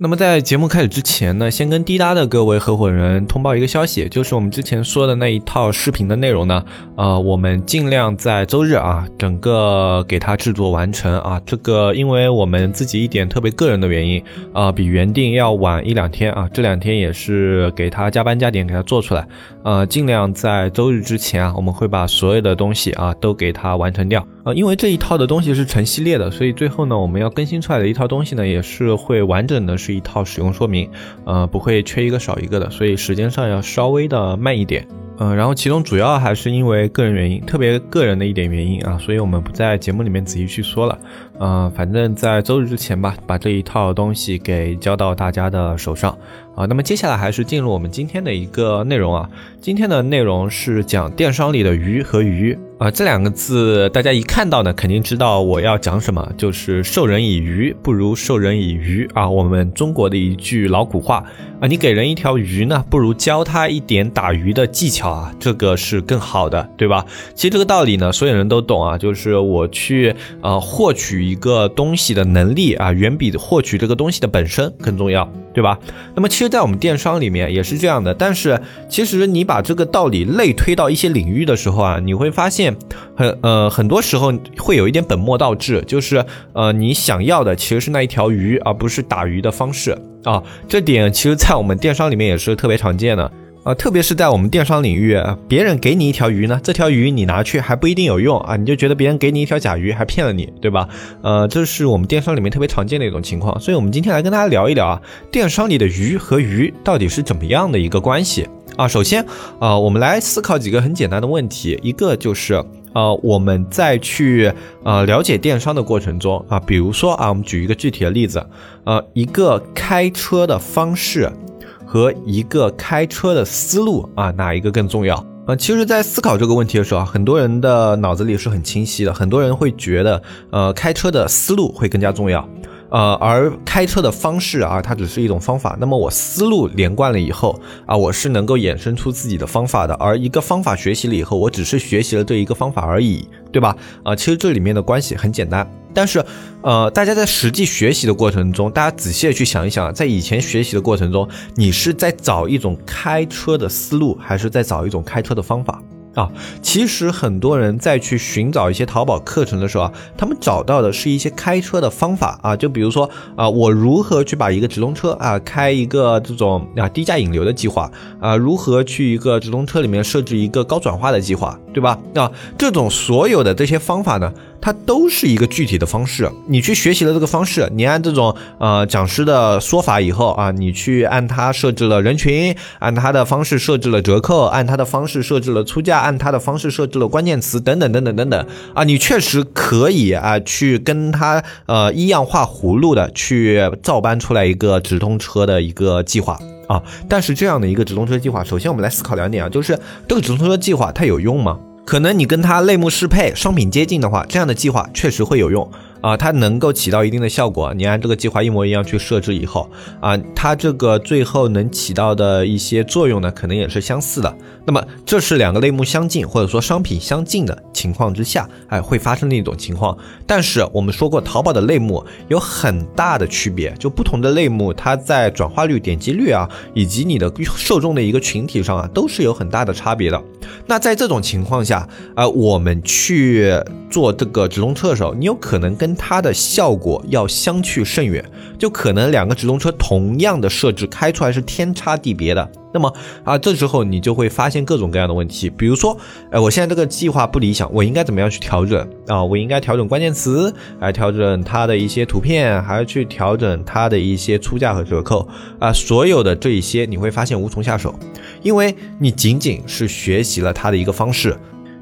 那么在节目开始之前呢，先跟滴答的各位合伙人通报一个消息，就是我们之前说的那一套视频的内容呢，呃，我们尽量在周日啊，整个给它制作完成啊。这个因为我们自己一点特别个人的原因啊，比原定要晚一两天啊，这两天也是给他加班加点给他做出来，呃，尽量在周日之前啊，我们会把所有的东西啊都给它完成掉。呃，因为这一套的东西是成系列的，所以最后呢，我们要更新出来的一套东西呢，也是会完整的是一套使用说明，呃，不会缺一个少一个的，所以时间上要稍微的慢一点。嗯，然后其中主要还是因为个人原因，特别个人的一点原因啊，所以我们不在节目里面仔细去说了。嗯，反正在周日之前吧，把这一套东西给交到大家的手上啊。那么接下来还是进入我们今天的一个内容啊。今天的内容是讲电商里的鱼和鱼啊，这两个字大家一看到呢，肯定知道我要讲什么，就是授人以鱼不如授人以渔啊。我们中国的一句老古话啊，你给人一条鱼呢，不如教他一点打鱼的技巧。啊，这个是更好的，对吧？其实这个道理呢，所有人都懂啊。就是我去呃获取一个东西的能力啊，远比获取这个东西的本身更重要，对吧？那么其实，在我们电商里面也是这样的。但是，其实你把这个道理类推到一些领域的时候啊，你会发现很呃很多时候会有一点本末倒置，就是呃你想要的其实是那一条鱼，而不是打鱼的方式啊。这点其实，在我们电商里面也是特别常见的。啊，特别是在我们电商领域，别人给你一条鱼呢，这条鱼你拿去还不一定有用啊，你就觉得别人给你一条假鱼还骗了你，对吧？呃，这是我们电商里面特别常见的一种情况，所以我们今天来跟大家聊一聊啊，电商里的鱼和鱼到底是怎么样的一个关系啊？首先啊，我们来思考几个很简单的问题，一个就是呃，我们在去呃了解电商的过程中啊，比如说啊，我们举一个具体的例子，呃，一个开车的方式。和一个开车的思路啊，哪一个更重要？呃，其实，在思考这个问题的时候啊，很多人的脑子里是很清晰的，很多人会觉得，呃，开车的思路会更加重要。呃，而开车的方式啊，它只是一种方法。那么我思路连贯了以后啊，我是能够衍生出自己的方法的。而一个方法学习了以后，我只是学习了这一个方法而已，对吧？啊，其实这里面的关系很简单。但是，呃，大家在实际学习的过程中，大家仔细的去想一想，在以前学习的过程中，你是在找一种开车的思路，还是在找一种开车的方法？啊，其实很多人在去寻找一些淘宝课程的时候啊，他们找到的是一些开车的方法啊，就比如说啊，我如何去把一个直通车啊开一个这种啊低价引流的计划啊，如何去一个直通车里面设置一个高转化的计划，对吧？啊，这种所有的这些方法呢？它都是一个具体的方式，你去学习了这个方式，你按这种呃讲师的说法以后啊，你去按他设置了人群，按他的方式设置了折扣，按他的方式设置了出价，按他的方式设置了关键词等等等等等等啊，你确实可以啊去跟他呃一样画葫芦的去照搬出来一个直通车的一个计划啊，但是这样的一个直通车计划，首先我们来思考两点啊，就是这个直通车计划它有用吗？可能你跟它类目适配、商品接近的话，这样的计划确实会有用。啊，它能够起到一定的效果。你按这个计划一模一样去设置以后，啊，它这个最后能起到的一些作用呢，可能也是相似的。那么，这是两个类目相近或者说商品相近的情况之下，哎，会发生的一种情况。但是我们说过，淘宝的类目有很大的区别，就不同的类目，它在转化率、点击率啊，以及你的受众的一个群体上啊，都是有很大的差别的。那在这种情况下，啊，我们去做这个直通车的时候，你有可能跟它的效果要相去甚远，就可能两个直通车同样的设置开出来是天差地别的。那么啊，这时候你就会发现各种各样的问题，比如说，哎，我现在这个计划不理想，我应该怎么样去调整啊？我应该调整关键词，来调整它的一些图片，还要去调整它的一些出价和折扣啊。所有的这一些你会发现无从下手，因为你仅仅是学习了它的一个方式。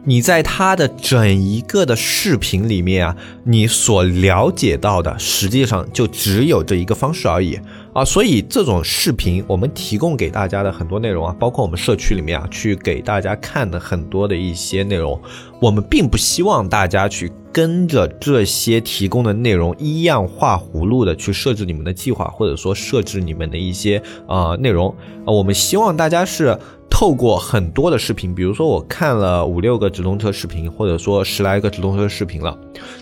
你在他的整一个的视频里面啊，你所了解到的实际上就只有这一个方式而已啊。所以这种视频我们提供给大家的很多内容啊，包括我们社区里面啊去给大家看的很多的一些内容，我们并不希望大家去跟着这些提供的内容一样画葫芦的去设置你们的计划，或者说设置你们的一些啊内容啊。我们希望大家是。透过很多的视频，比如说我看了五六个直通车视频，或者说十来个直通车视频了，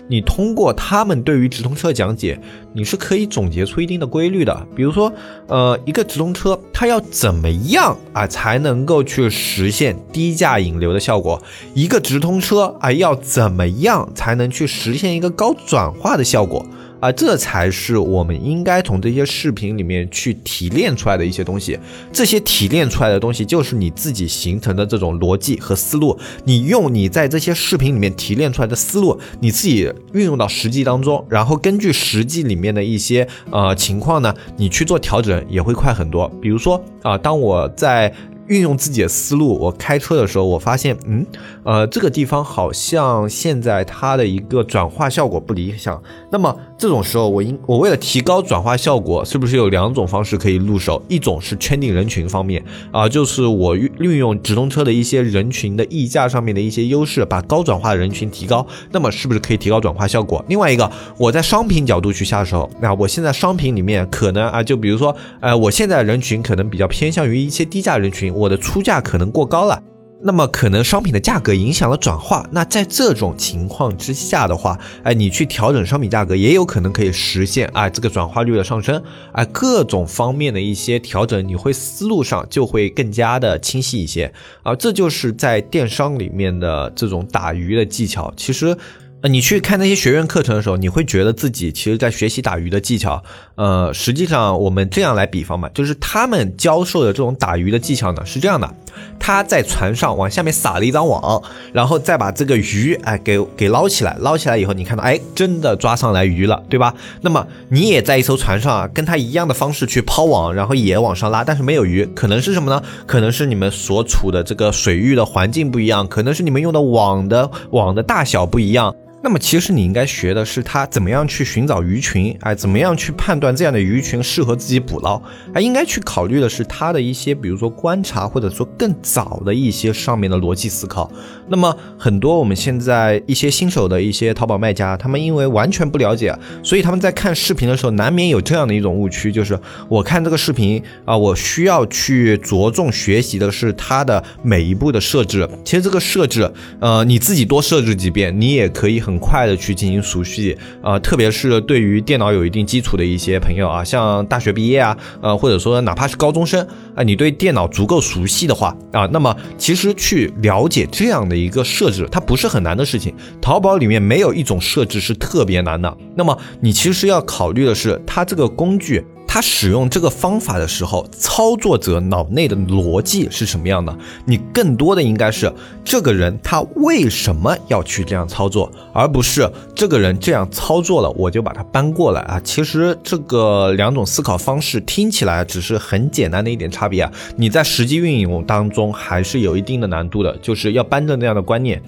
你通过他们对于直通车讲解，你是可以总结出一定的规律的。比如说，呃，一个直通车它要怎么样啊才能够去实现低价引流的效果？一个直通车啊要怎么样才能去实现一个高转化的效果？啊，这才是我们应该从这些视频里面去提炼出来的一些东西。这些提炼出来的东西，就是你自己形成的这种逻辑和思路。你用你在这些视频里面提炼出来的思路，你自己运用到实际当中，然后根据实际里面的一些呃情况呢，你去做调整，也会快很多。比如说啊，当我在。运用自己的思路，我开车的时候，我发现，嗯，呃，这个地方好像现在它的一个转化效果不理想。那么这种时候，我应我为了提高转化效果，是不是有两种方式可以入手？一种是圈定人群方面啊，就是我运运用直通车的一些人群的溢价上面的一些优势，把高转化的人群提高，那么是不是可以提高转化效果？另外一个，我在商品角度去下手，那我现在商品里面可能啊，就比如说，呃，我现在人群可能比较偏向于一些低价人群。我的出价可能过高了，那么可能商品的价格影响了转化。那在这种情况之下的话，哎，你去调整商品价格，也有可能可以实现啊这个转化率的上升。哎，各种方面的一些调整，你会思路上就会更加的清晰一些啊。这就是在电商里面的这种打鱼的技巧。其实。你去看那些学院课程的时候，你会觉得自己其实在学习打鱼的技巧。呃，实际上我们这样来比方吧，就是他们教授的这种打鱼的技巧呢是这样的：他在船上往下面撒了一张网，然后再把这个鱼哎给给捞起来，捞起来以后你看到哎真的抓上来鱼了，对吧？那么你也在一艘船上啊，跟他一样的方式去抛网，然后也往上拉，但是没有鱼，可能是什么呢？可能是你们所处的这个水域的环境不一样，可能是你们用的网的网的大小不一样。那么其实你应该学的是他怎么样去寻找鱼群，哎，怎么样去判断这样的鱼群适合自己捕捞，哎，应该去考虑的是他的一些，比如说观察，或者说更早的一些上面的逻辑思考。那么很多我们现在一些新手的一些淘宝卖家，他们因为完全不了解，所以他们在看视频的时候，难免有这样的一种误区，就是我看这个视频啊，我需要去着重学习的是它的每一步的设置。其实这个设置，呃，你自己多设置几遍，你也可以很。快的去进行熟悉啊，特别是对于电脑有一定基础的一些朋友啊，像大学毕业啊，呃，或者说哪怕是高中生啊，你对电脑足够熟悉的话啊，那么其实去了解这样的一个设置，它不是很难的事情。淘宝里面没有一种设置是特别难的。那么你其实要考虑的是，它这个工具。他使用这个方法的时候，操作者脑内的逻辑是什么样的？你更多的应该是这个人他为什么要去这样操作，而不是这个人这样操作了，我就把它搬过来啊。其实这个两种思考方式听起来只是很简单的一点差别啊，你在实际运用当中还是有一定的难度的，就是要搬正这样的观念。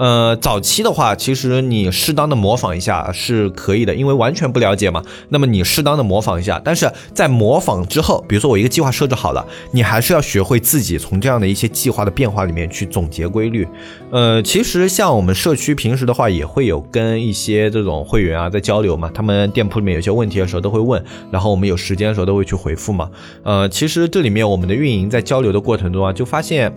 呃，早期的话，其实你适当的模仿一下是可以的，因为完全不了解嘛。那么你适当的模仿一下，但是在模仿之后，比如说我一个计划设置好了，你还是要学会自己从这样的一些计划的变化里面去总结规律。呃，其实像我们社区平时的话，也会有跟一些这种会员啊在交流嘛，他们店铺里面有些问题的时候都会问，然后我们有时间的时候都会去回复嘛。呃，其实这里面我们的运营在交流的过程中啊，就发现。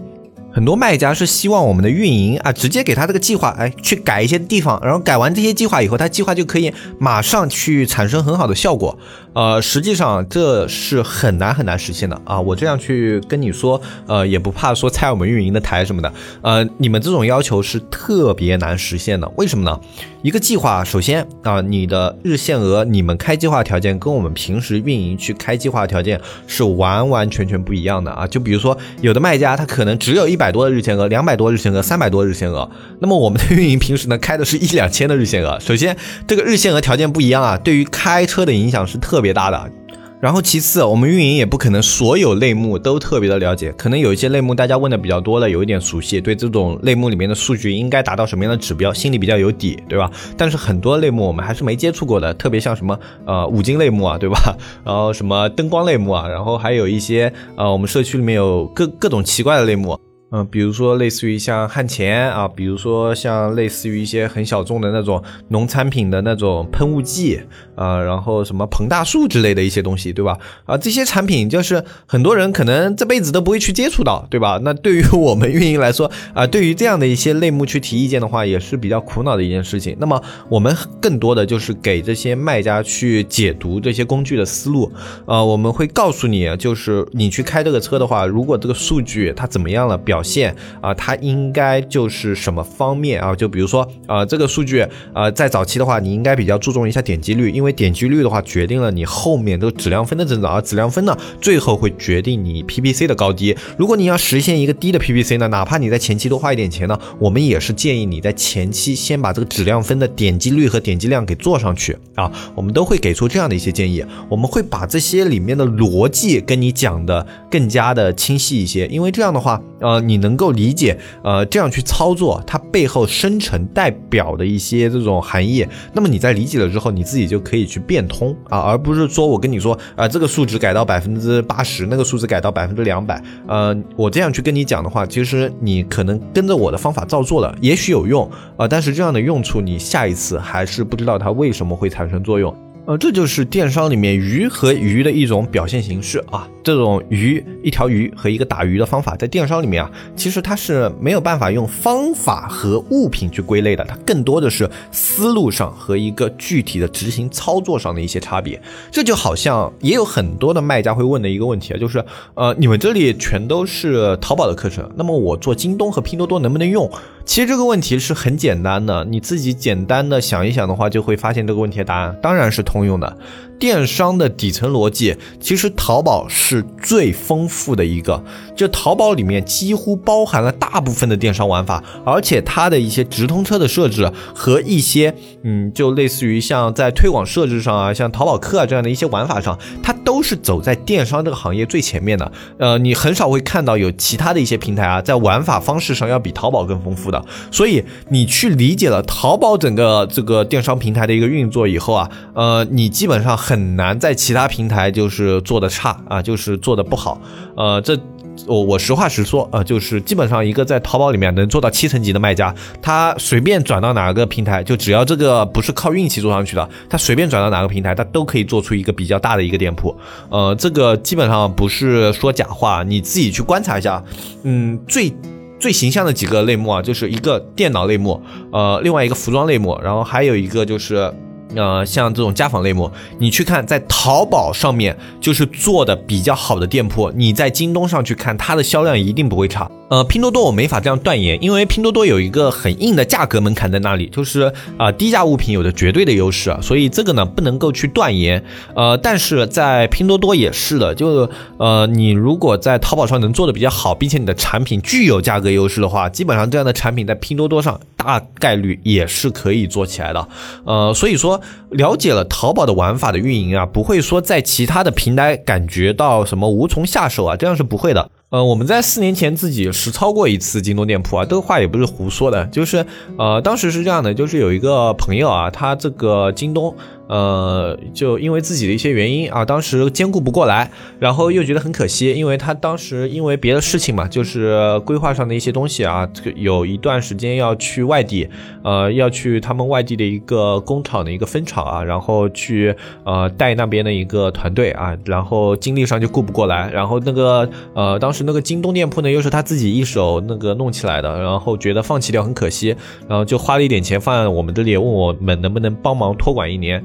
很多卖家是希望我们的运营啊，直接给他这个计划，哎，去改一些地方，然后改完这些计划以后，他计划就可以马上去产生很好的效果。呃，实际上这是很难很难实现的啊！我这样去跟你说，呃，也不怕说拆我们运营的台什么的。呃，你们这种要求是特别难实现的，为什么呢？一个计划，首先啊，你的日限额，你们开计划条件跟我们平时运营去开计划条件是完完全全不一样的啊！就比如说，有的卖家他可能只有一百百多的日限额，两百多日限额，三百多日限额，那么我们的运营平时呢开的是一两千的日限额。首先，这个日限额条件不一样啊，对于开车的影响是特。别大的，然后其次，我们运营也不可能所有类目都特别的了解，可能有一些类目大家问的比较多的，有一点熟悉，对这种类目里面的数据应该达到什么样的指标，心里比较有底，对吧？但是很多类目我们还是没接触过的，特别像什么呃五金类目啊，对吧？然后什么灯光类目啊，然后还有一些呃我们社区里面有各各种奇怪的类目。嗯，比如说类似于像焊钳啊，比如说像类似于一些很小众的那种农产品的那种喷雾剂啊，然后什么膨大树之类的一些东西，对吧？啊，这些产品就是很多人可能这辈子都不会去接触到，对吧？那对于 我们运营来说啊，对于这样的一些类目去提意见的话，也是比较苦恼的一件事情。那么我们更多的就是给这些卖家去解读这些工具的思路，呃，我们会告诉你，就是你去开这个车的话，如果这个数据它怎么样了，表现啊，它应该就是什么方面啊？就比如说啊，这个数据啊，在早期的话，你应该比较注重一下点击率，因为点击率的话决定了你后面这个质量分的增长，而质量分呢，最后会决定你 PPC 的高低。如果你要实现一个低的 PPC 呢，哪怕你在前期多花一点钱呢，我们也是建议你在前期先把这个质量分的点击率和点击量给做上去啊。我们都会给出这样的一些建议，我们会把这些里面的逻辑跟你讲的更加的清晰一些，因为这样的话，呃，你你能够。理解，呃，这样去操作，它背后生成代表的一些这种含义，那么你在理解了之后，你自己就可以去变通啊，而不是说我跟你说，啊，这个数值改到百分之八十，那个数值改到百分之两百，呃，我这样去跟你讲的话，其实你可能跟着我的方法照做了，也许有用啊，但是这样的用处，你下一次还是不知道它为什么会产生作用。呃，这就是电商里面鱼和鱼的一种表现形式啊。这种鱼，一条鱼和一个打鱼的方法，在电商里面啊，其实它是没有办法用方法和物品去归类的，它更多的是思路上和一个具体的执行操作上的一些差别。这就好像也有很多的卖家会问的一个问题啊，就是呃，你们这里全都是淘宝的课程，那么我做京东和拼多多能不能用？其实这个问题是很简单的，你自己简单的想一想的话，就会发现这个问题的答案当然是通用的。电商的底层逻辑，其实淘宝是最丰富的一个。就淘宝里面几乎包含了大部分的电商玩法，而且它的一些直通车的设置和一些，嗯，就类似于像在推广设置上啊，像淘宝客啊这样的一些玩法上，它都是走在电商这个行业最前面的。呃，你很少会看到有其他的一些平台啊，在玩法方式上要比淘宝更丰富的。所以你去理解了淘宝整个这个电商平台的一个运作以后啊，呃，你基本上很难在其他平台就是做的差啊，就是做的不好。呃，这。我我实话实说啊，就是基本上一个在淘宝里面能做到七层级的卖家，他随便转到哪个平台，就只要这个不是靠运气做上去的，他随便转到哪个平台，他都可以做出一个比较大的一个店铺。呃，这个基本上不是说假话，你自己去观察一下。嗯，最最形象的几个类目啊，就是一个电脑类目，呃，另外一个服装类目，然后还有一个就是。呃，像这种家纺类目，你去看在淘宝上面就是做的比较好的店铺，你在京东上去看，它的销量一定不会差。呃，拼多多我没法这样断言，因为拼多多有一个很硬的价格门槛在那里，就是啊低价物品有着绝对的优势啊，所以这个呢不能够去断言。呃，但是在拼多多也是的，就呃你如果在淘宝上能做的比较好，并且你的产品具有价格优势的话，基本上这样的产品在拼多多上大概率也是可以做起来的。呃，所以说了解了淘宝的玩法的运营啊，不会说在其他的平台感觉到什么无从下手啊，这样是不会的。呃，我们在四年前自己实操过一次京东店铺啊，这个话也不是胡说的，就是呃，当时是这样的，就是有一个朋友啊，他这个京东。呃，就因为自己的一些原因啊，当时兼顾不过来，然后又觉得很可惜，因为他当时因为别的事情嘛，就是规划上的一些东西啊，有一段时间要去外地，呃，要去他们外地的一个工厂的一个分厂啊，然后去呃带那边的一个团队啊，然后精力上就顾不过来，然后那个呃当时那个京东店铺呢又是他自己一手那个弄起来的，然后觉得放弃掉很可惜，然后就花了一点钱放在我们这里，问我们能不能帮忙托管一年。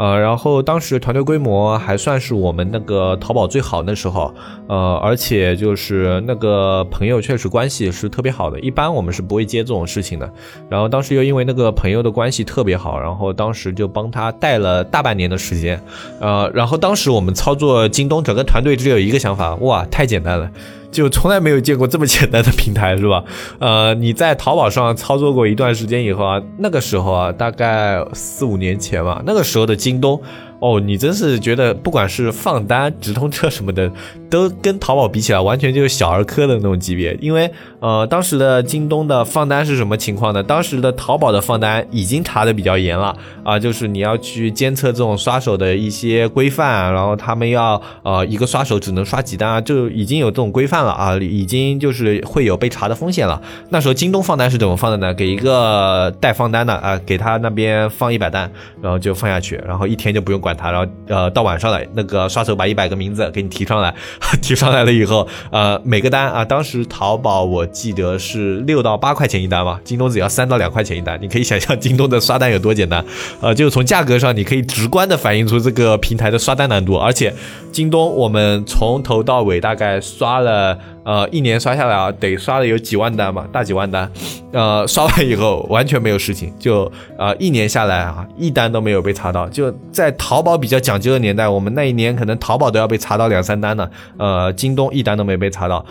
呃，然后当时团队规模还算是我们那个淘宝最好那时候，呃，而且就是那个朋友确实关系是特别好的，一般我们是不会接这种事情的。然后当时又因为那个朋友的关系特别好，然后当时就帮他带了大半年的时间，呃，然后当时我们操作京东整个团队只有一个想法，哇，太简单了。就从来没有见过这么简单的平台，是吧？呃，你在淘宝上操作过一段时间以后啊，那个时候啊，大概四五年前吧，那个时候的京东。哦，你真是觉得不管是放单、直通车什么的，都跟淘宝比起来，完全就是小儿科的那种级别。因为呃，当时的京东的放单是什么情况呢？当时的淘宝的放单已经查的比较严了啊，就是你要去监测这种刷手的一些规范，然后他们要呃一个刷手只能刷几单啊，就已经有这种规范了啊，已经就是会有被查的风险了。那时候京东放单是怎么放的呢？给一个带放单的啊，给他那边放一百单，然后就放下去，然后一天就不用管。管他，然后呃，到晚上了，那个刷手把一百个名字给你提上来，提上来了以后，呃，每个单啊，当时淘宝我记得是六到八块钱一单嘛，京东只要三到两块钱一单，你可以想象京东的刷单有多简单，呃，就从价格上你可以直观的反映出这个平台的刷单难度，而且京东我们从头到尾大概刷了。呃，一年刷下来啊，得刷了有几万单吧，大几万单。呃，刷完以后完全没有事情，就呃一年下来啊，一单都没有被查到。就在淘宝比较讲究的年代，我们那一年可能淘宝都要被查到两三单呢。呃，京东一单都没被查到，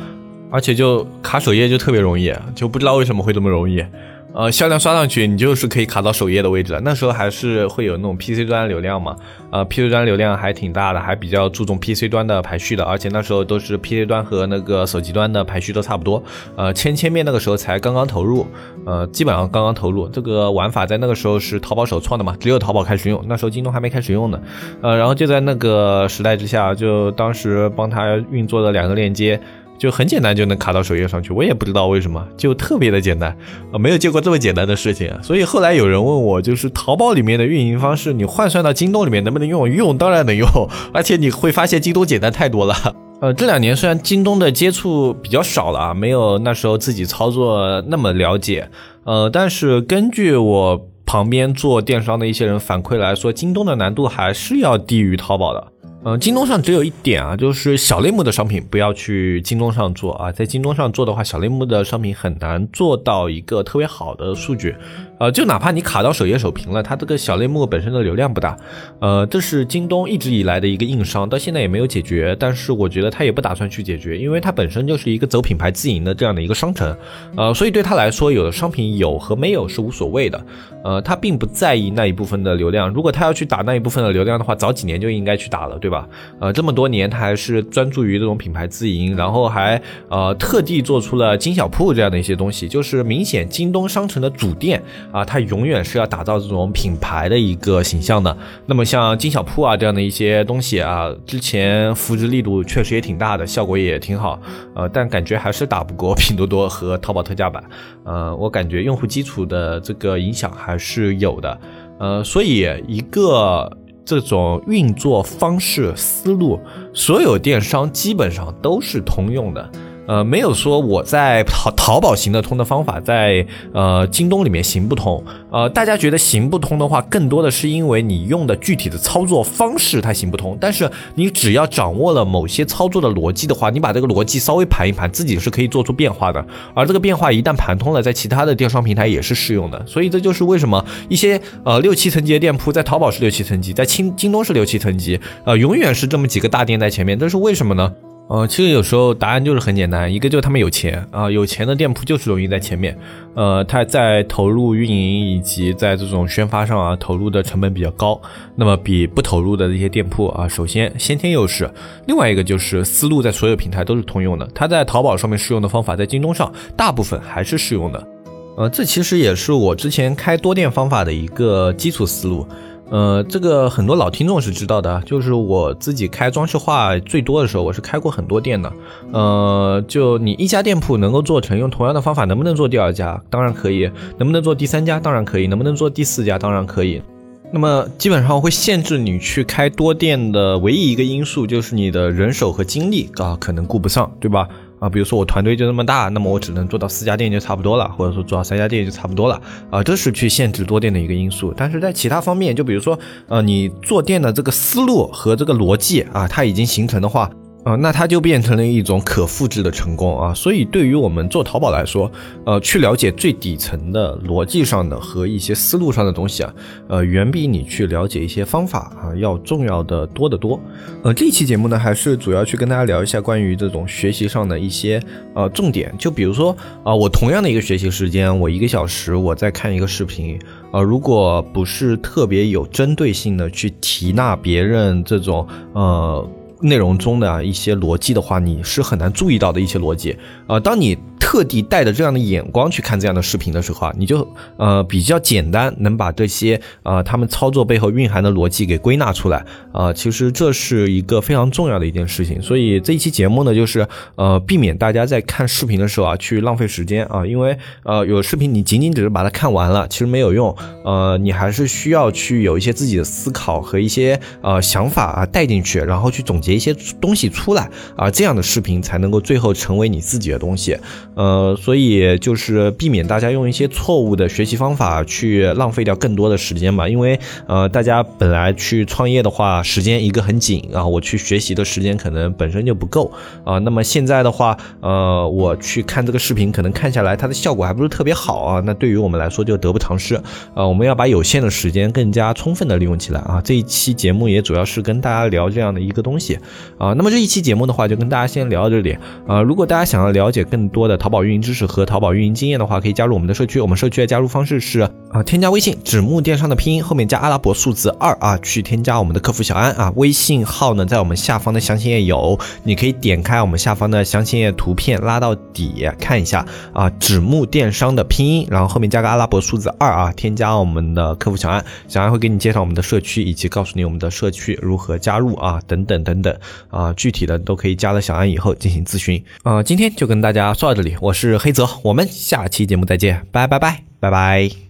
而且就卡首页就特别容易，就不知道为什么会这么容易。呃，销量刷上去，你就是可以卡到首页的位置了。那时候还是会有那种 PC 端流量嘛，呃，PC 端流量还挺大的，还比较注重 PC 端的排序的。而且那时候都是 PC 端和那个手机端的排序都差不多。呃，千千面那个时候才刚刚投入，呃，基本上刚刚投入。这个玩法在那个时候是淘宝首创的嘛，只有淘宝开始用，那时候京东还没开始用呢。呃，然后就在那个时代之下，就当时帮他运作的两个链接。就很简单就能卡到首页上去，我也不知道为什么，就特别的简单啊，没有见过这么简单的事情。所以后来有人问我，就是淘宝里面的运营方式，你换算到京东里面能不能用？用当然能用，而且你会发现京东简单太多了。呃，这两年虽然京东的接触比较少了啊，没有那时候自己操作那么了解，呃，但是根据我旁边做电商的一些人反馈来说，京东的难度还是要低于淘宝的。嗯，京东上只有一点啊，就是小类目的商品不要去京东上做啊，在京东上做的话，小类目的商品很难做到一个特别好的数据。呃，就哪怕你卡到首页首屏了，它这个小类目本身的流量不大，呃，这是京东一直以来的一个硬伤，到现在也没有解决。但是我觉得他也不打算去解决，因为它本身就是一个走品牌自营的这样的一个商城，呃，所以对他来说，有的商品有和没有是无所谓的，呃，他并不在意那一部分的流量。如果他要去打那一部分的流量的话，早几年就应该去打了，对吧？呃，这么多年他还是专注于这种品牌自营，然后还呃特地做出了金小铺这样的一些东西，就是明显京东商城的主店。啊，它永远是要打造这种品牌的一个形象的。那么像金小铺啊这样的一些东西啊，之前扶持力度确实也挺大的，效果也挺好。呃，但感觉还是打不过拼多多和淘宝特价版。呃，我感觉用户基础的这个影响还是有的。呃，所以一个这种运作方式思路，所有电商基本上都是通用的。呃，没有说我在淘淘宝行得通的方法，在呃京东里面行不通。呃，大家觉得行不通的话，更多的是因为你用的具体的操作方式它行不通。但是你只要掌握了某些操作的逻辑的话，你把这个逻辑稍微盘一盘，自己是可以做出变化的。而这个变化一旦盘通了，在其他的电商平台也是适用的。所以这就是为什么一些呃六七层级的店铺在淘宝是六七层级，在京京东是六七层级，呃，永远是这么几个大店在前面。这是为什么呢？呃，其实有时候答案就是很简单，一个就是他们有钱啊，有钱的店铺就是容易在前面。呃，他在投入运营以及在这种宣发上啊，投入的成本比较高，那么比不投入的这些店铺啊，首先先天优势。另外一个就是思路在所有平台都是通用的，它在淘宝上面适用的方法，在京东上大部分还是适用的。呃，这其实也是我之前开多店方法的一个基础思路。呃，这个很多老听众是知道的，就是我自己开装饰画最多的时候，我是开过很多店的。呃，就你一家店铺能够做成，用同样的方法，能不能做第二家？当然可以。能不能做第三家？当然可以。能不能做第四家？当然可以。那么基本上会限制你去开多店的唯一一个因素，就是你的人手和精力啊，可能顾不上，对吧？啊，比如说我团队就那么大，那么我只能做到四家店就差不多了，或者说做到三家店就差不多了，啊，这是去限制多店的一个因素。但是在其他方面，就比如说，呃，你做店的这个思路和这个逻辑啊，它已经形成的话。啊，那它就变成了一种可复制的成功啊。所以对于我们做淘宝来说，呃，去了解最底层的逻辑上的和一些思路上的东西啊，呃，远比你去了解一些方法啊要重要的多得多。呃，这期节目呢，还是主要去跟大家聊一下关于这种学习上的一些呃重点。就比如说啊，我同样的一个学习时间，我一个小时我在看一个视频，呃，如果不是特别有针对性的去提纳别人这种呃。内容中的一些逻辑的话，你是很难注意到的一些逻辑啊。当你特地带着这样的眼光去看这样的视频的时候啊，你就呃比较简单能把这些呃他们操作背后蕴含的逻辑给归纳出来啊。其实这是一个非常重要的一件事情。所以这一期节目呢，就是呃避免大家在看视频的时候啊去浪费时间啊，因为呃有视频你仅仅只是把它看完了，其实没有用。呃，你还是需要去有一些自己的思考和一些呃想法啊带进去，然后去总结一些东西出来啊，这样的视频才能够最后成为你自己的东西。呃，所以就是避免大家用一些错误的学习方法去浪费掉更多的时间嘛，因为呃，大家本来去创业的话，时间一个很紧啊，我去学习的时间可能本身就不够啊。那么现在的话，呃，我去看这个视频，可能看下来它的效果还不是特别好啊。那对于我们来说就得不偿失啊。我们要把有限的时间更加充分的利用起来啊。这一期节目也主要是跟大家聊这样的一个东西啊。那么这一期节目的话，就跟大家先聊到这里啊。如果大家想要了解更多的淘宝运营知识和淘宝运营经验的话，可以加入我们的社区。我们社区的加入方式是啊，添加微信“纸木电商”的拼音后面加阿拉伯数字二啊，去添加我们的客服小安啊。微信号呢，在我们下方的详情页有，你可以点开我们下方的详情页图片拉到底看一下啊，“纸木电商”的拼音，然后后面加个阿拉伯数字二啊，添加我们的客服小安，小安会给你介绍我们的社区，以及告诉你我们的社区如何加入啊，等等等等啊，具体的都可以加了小安以后进行咨询啊。今天就跟大家说到这里，我是黑泽，我们下期节目再见，拜拜拜拜拜。